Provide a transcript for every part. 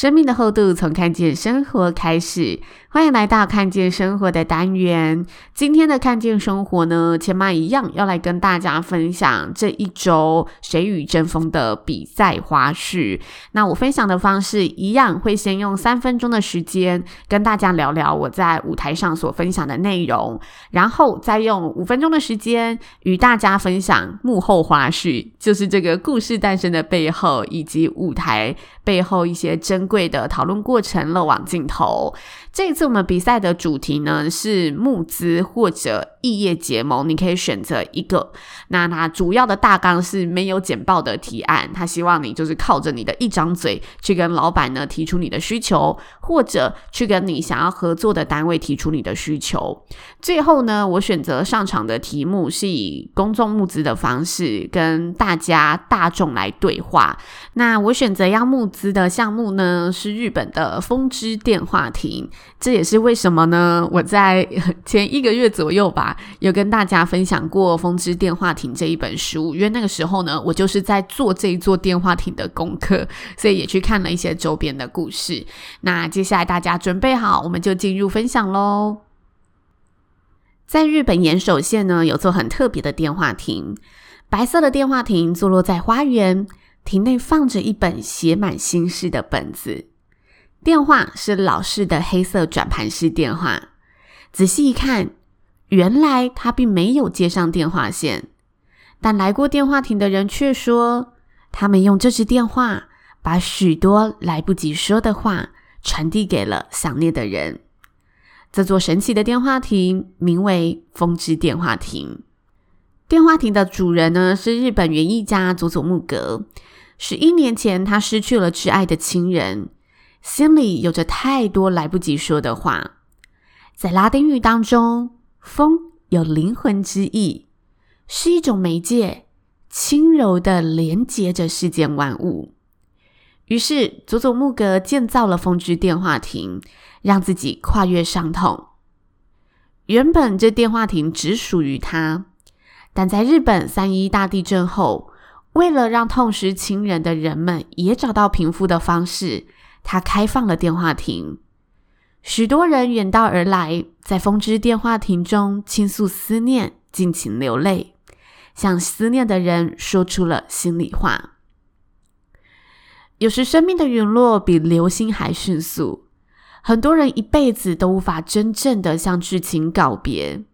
生命的厚度从看见生活开始，欢迎来到看见生活的单元。今天的看见生活呢，千妈一样要来跟大家分享这一周谁与争锋的比赛花絮。那我分享的方式一样，会先用三分钟的时间跟大家聊聊我在舞台上所分享的内容，然后再用五分钟的时间与大家分享幕后花絮，就是这个故事诞生的背后以及舞台背后一些珍贵的讨论过程，漏网镜头。这一次我们比赛的主题呢是募资或者异业结盟，你可以选择一个。那它主要的大纲是没有简报的提案，他希望你就是靠着你的一张嘴去跟老板呢提出你的需求，或者去跟你想要合作的单位提出你的需求。最后呢，我选择上场的题目是以公众募资的方式跟大家大众来对话。那我选择要募资的项目呢是日本的风之电话亭。这也是为什么呢？我在前一个月左右吧，有跟大家分享过《风之电话亭》这一本书，因为那个时候呢，我就是在做这一座电话亭的功课，所以也去看了一些周边的故事。那接下来大家准备好，我们就进入分享喽。在日本岩手县呢，有座很特别的电话亭，白色的电话亭坐落在花园，亭内放着一本写满心事的本子。电话是老式的黑色转盘式电话，仔细一看，原来他并没有接上电话线，但来过电话亭的人却说，他们用这支电话把许多来不及说的话传递给了想念的人。这座神奇的电话亭名为风之电话亭。电话亭的主人呢，是日本园艺家佐佐木格。十一年前，他失去了挚爱的亲人。心里有着太多来不及说的话。在拉丁语当中，风有灵魂之意，是一种媒介，轻柔地连接着世间万物。于是，佐佐木格建造了风之电话亭，让自己跨越伤痛。原本这电话亭只属于他，但在日本三一大地震后，为了让痛失亲人的人们也找到平复的方式。他开放了电话亭，许多人远道而来，在风之电话亭中倾诉思念，尽情流泪，向思念的人说出了心里话。有时生命的陨落比流星还迅速，很多人一辈子都无法真正的向挚亲告别。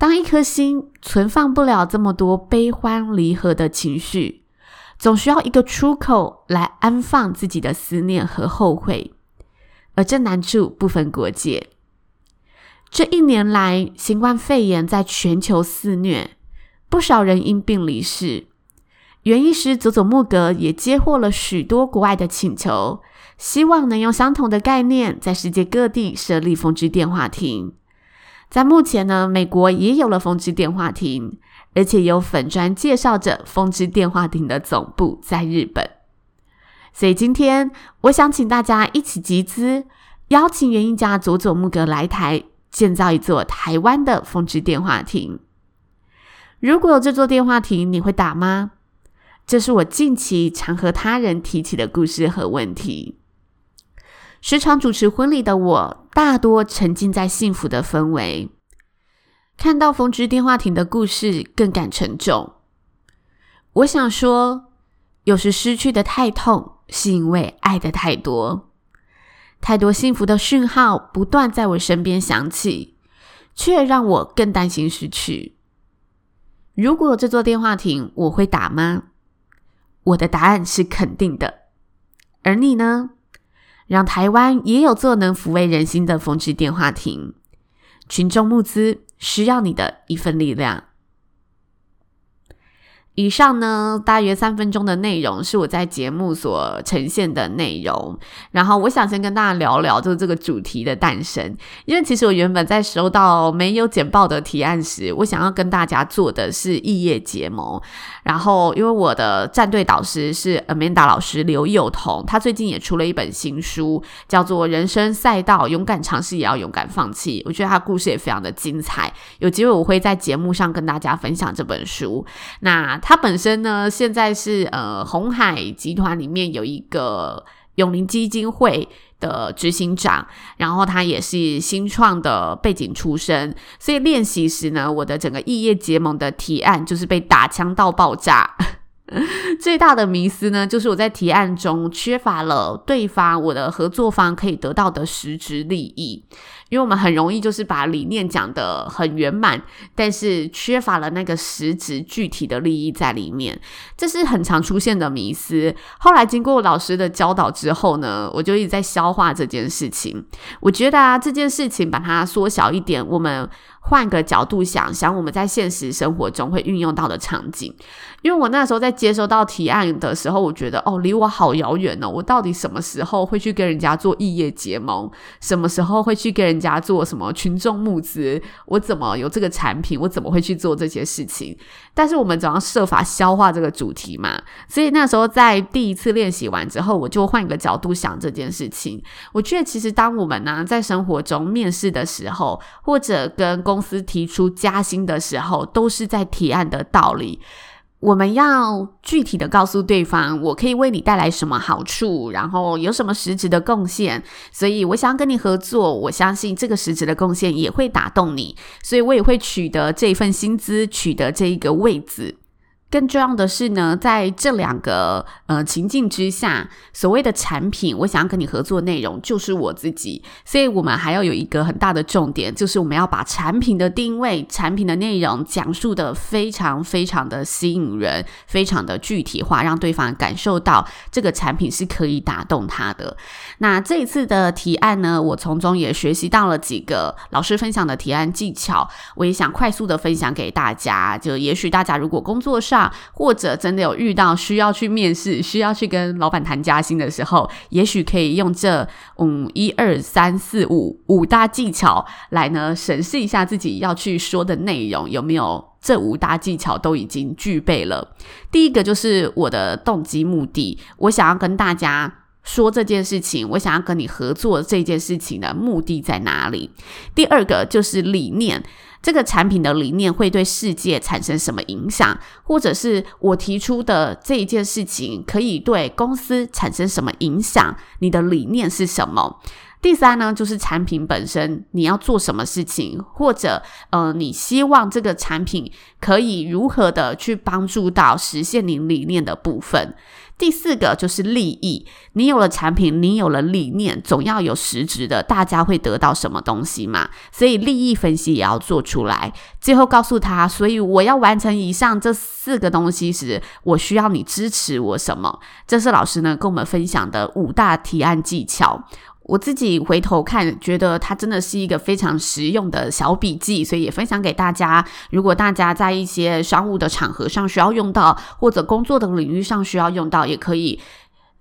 当一颗心存放不了这么多悲欢离合的情绪。总需要一个出口来安放自己的思念和后悔，而这难处不分国界。这一年来，新冠肺炎在全球肆虐，不少人因病离世。园艺师佐佐木格也接获了许多国外的请求，希望能用相同的概念，在世界各地设立风之电话亭。在目前呢，美国也有了风之电话亭。而且有粉专介绍着风之电话亭的总部在日本，所以今天我想请大家一起集资，邀请园艺家佐佐木格来台建造一座台湾的风之电话亭。如果有这座电话亭，你会打吗？这是我近期常和他人提起的故事和问题。时常主持婚礼的我，大多沉浸在幸福的氛围。看到风之电话亭的故事更感沉重。我想说，有时失去的太痛，是因为爱的太多。太多幸福的讯号不断在我身边响起，却让我更担心失去。如果这座电话亭，我会打吗？我的答案是肯定的。而你呢？让台湾也有座能抚慰人心的风之电话亭。群众募资需要你的一份力量。以上呢，大约三分钟的内容是我在节目所呈现的内容。然后，我想先跟大家聊聊，就是这个主题的诞生。因为其实我原本在收到没有简报的提案时，我想要跟大家做的是异业结盟。然后，因为我的战队导师是 Amanda 老师刘幼彤，他最近也出了一本新书，叫做《人生赛道：勇敢尝试，也要勇敢放弃》。我觉得他故事也非常的精彩。有机会我会在节目上跟大家分享这本书。那他本身呢，现在是呃红海集团里面有一个永林基金会的执行长，然后他也是新创的背景出身，所以练习时呢，我的整个异业结盟的提案就是被打枪到爆炸。最大的迷思呢，就是我在提案中缺乏了对方我的合作方可以得到的实质利益。因为我们很容易就是把理念讲得很圆满，但是缺乏了那个实质具体的利益在里面，这是很常出现的迷思。后来经过老师的教导之后呢，我就一直在消化这件事情。我觉得啊，这件事情把它缩小一点，我们。换个角度想想，我们在现实生活中会运用到的场景。因为我那时候在接收到提案的时候，我觉得哦，离我好遥远哦。我到底什么时候会去跟人家做异业结盟？什么时候会去跟人家做什么群众募资？我怎么有这个产品？我怎么会去做这些事情？但是我们总要设法消化这个主题嘛。所以那时候在第一次练习完之后，我就换一个角度想这件事情。我觉得其实当我们呢在生活中面试的时候，或者跟公司提出加薪的时候，都是在提案的道理。我们要具体的告诉对方，我可以为你带来什么好处，然后有什么实质的贡献。所以我想要跟你合作，我相信这个实质的贡献也会打动你，所以我也会取得这份薪资，取得这一个位置。更重要的是呢，在这两个呃情境之下，所谓的产品，我想要跟你合作内容就是我自己，所以我们还要有一个很大的重点，就是我们要把产品的定位、产品的内容讲述的非常非常的吸引人，非常的具体化，让对方感受到这个产品是可以打动他的。那这一次的提案呢，我从中也学习到了几个老师分享的提案技巧，我也想快速的分享给大家。就也许大家如果工作上，或者真的有遇到需要去面试、需要去跟老板谈加薪的时候，也许可以用这嗯一二三四五五大技巧来呢审视一下自己要去说的内容有没有这五大技巧都已经具备了。第一个就是我的动机目的，我想要跟大家说这件事情，我想要跟你合作这件事情的目的在哪里？第二个就是理念。这个产品的理念会对世界产生什么影响？或者是我提出的这一件事情可以对公司产生什么影响？你的理念是什么？第三呢，就是产品本身，你要做什么事情，或者呃，你希望这个产品可以如何的去帮助到实现你理念的部分。第四个就是利益，你有了产品，你有了理念，总要有实质的，大家会得到什么东西嘛？所以利益分析也要做出来。最后告诉他，所以我要完成以上这四个东西时，我需要你支持我什么？这是老师呢跟我们分享的五大提案技巧。我自己回头看，觉得它真的是一个非常实用的小笔记，所以也分享给大家。如果大家在一些商务的场合上需要用到，或者工作的领域上需要用到，也可以。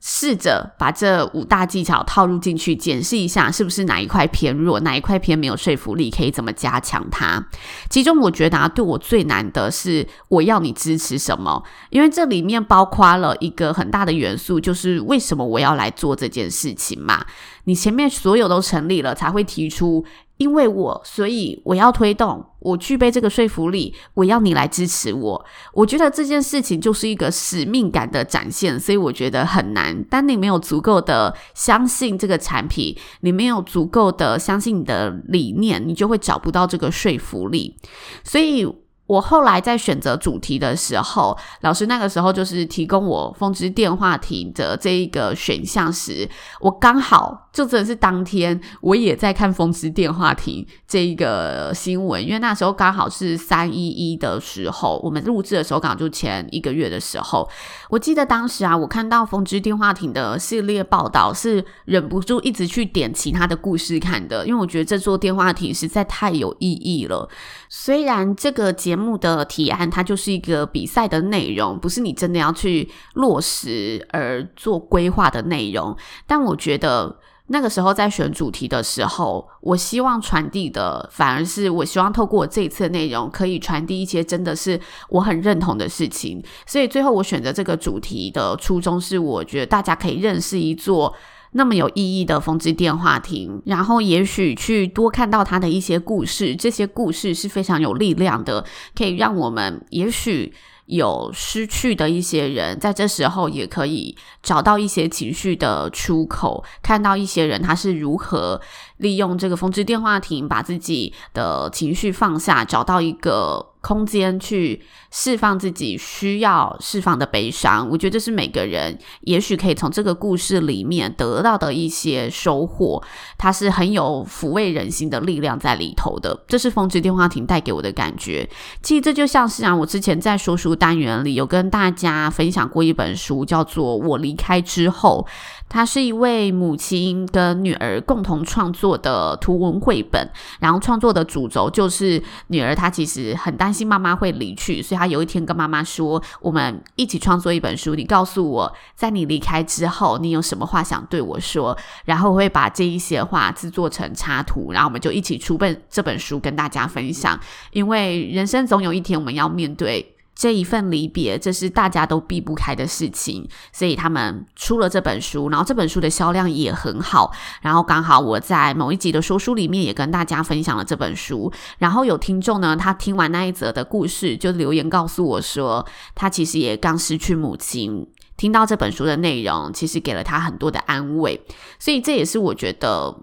试着把这五大技巧套入进去，检视一下是不是哪一块偏弱，哪一块偏没有说服力，可以怎么加强它。其中我觉得啊，对我最难的是我要你支持什么，因为这里面包括了一个很大的元素，就是为什么我要来做这件事情嘛。你前面所有都成立了，才会提出。因为我，所以我要推动，我具备这个说服力，我要你来支持我。我觉得这件事情就是一个使命感的展现，所以我觉得很难。当你没有足够的相信这个产品，你没有足够的相信你的理念，你就会找不到这个说服力。所以。我后来在选择主题的时候，老师那个时候就是提供我风之电话亭的这一个选项时，我刚好就真的是当天我也在看《风之电话亭》这一个新闻，因为那时候刚好是三一一的时候，我们录制的时候刚好就前一个月的时候。我记得当时啊，我看到《风之电话亭》的系列报道，是忍不住一直去点其他的故事看的，因为我觉得这座电话亭实在太有意义了。虽然这个节目的提案它就是一个比赛的内容，不是你真的要去落实而做规划的内容，但我觉得。那个时候在选主题的时候，我希望传递的反而是我希望透过这一次的内容，可以传递一些真的是我很认同的事情。所以最后我选择这个主题的初衷是，我觉得大家可以认识一座那么有意义的风之电话亭，然后也许去多看到它的一些故事，这些故事是非常有力量的，可以让我们也许。有失去的一些人，在这时候也可以找到一些情绪的出口，看到一些人他是如何利用这个风之电话亭，把自己的情绪放下，找到一个。空间去释放自己需要释放的悲伤，我觉得这是每个人也许可以从这个故事里面得到的一些收获。它是很有抚慰人心的力量在里头的，这是风之电话亭带给我的感觉。其实这就像是啊，我之前在说书单元里有跟大家分享过一本书，叫做《我离开之后》。它是一位母亲跟女儿共同创作的图文绘本，然后创作的主轴就是女儿她其实很担心妈妈会离去，所以她有一天跟妈妈说：“我们一起创作一本书，你告诉我，在你离开之后，你有什么话想对我说？然后我会把这一些话制作成插图，然后我们就一起出本这本书跟大家分享。因为人生总有一天我们要面对。”这一份离别，这是大家都避不开的事情，所以他们出了这本书，然后这本书的销量也很好。然后刚好我在某一集的说书里面也跟大家分享了这本书，然后有听众呢，他听完那一则的故事，就留言告诉我说，他其实也刚失去母亲，听到这本书的内容，其实给了他很多的安慰。所以这也是我觉得。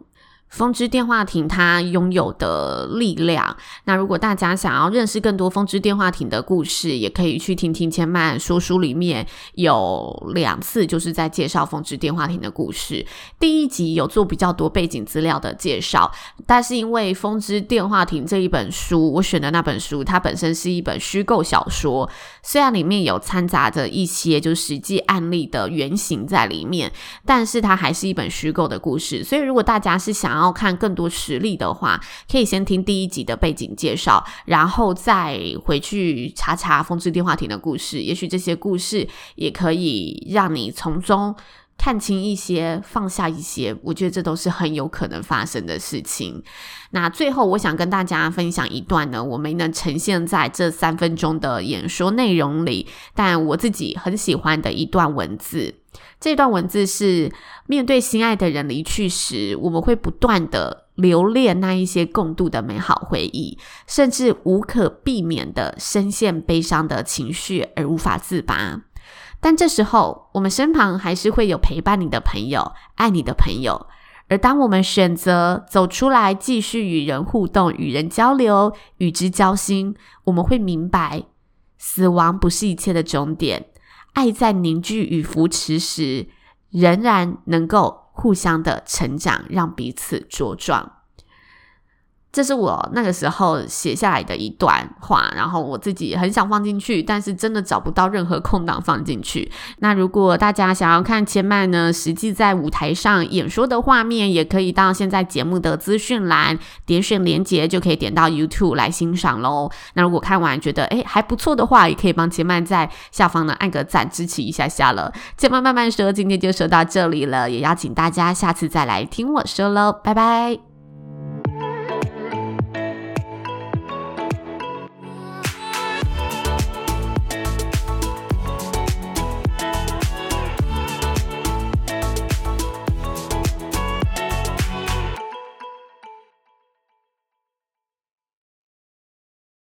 风之电话亭它拥有的力量。那如果大家想要认识更多风之电话亭的故事，也可以去听听千嫚说书里面有两次就是在介绍风之电话亭的故事。第一集有做比较多背景资料的介绍，但是因为风之电话亭这一本书，我选的那本书它本身是一本虚构小说，虽然里面有掺杂着一些就实际案例的原型在里面，但是它还是一本虚构的故事。所以如果大家是想然后看更多实例的话，可以先听第一集的背景介绍，然后再回去查查风之电话亭的故事。也许这些故事也可以让你从中看清一些，放下一些。我觉得这都是很有可能发生的事情。那最后，我想跟大家分享一段呢，我没能呈现在这三分钟的演说内容里，但我自己很喜欢的一段文字。这段文字是：面对心爱的人离去时，我们会不断地留恋那一些共度的美好回忆，甚至无可避免地深陷悲伤的情绪而无法自拔。但这时候，我们身旁还是会有陪伴你的朋友、爱你的朋友。而当我们选择走出来，继续与人互动、与人交流、与之交心，我们会明白，死亡不是一切的终点。爱在凝聚与扶持时，仍然能够互相的成长，让彼此茁壮。这是我那个时候写下来的一段话，然后我自己很想放进去，但是真的找不到任何空档放进去。那如果大家想要看千嫚呢，实际在舞台上演说的画面，也可以到现在节目的资讯栏点选连接，就可以点到 YouTube 来欣赏喽。那如果看完觉得诶还不错的话，也可以帮千嫚在下方呢按个赞支持一下下了。千嫚慢慢说，今天就说到这里了，也邀请大家下次再来听我说喽，拜拜。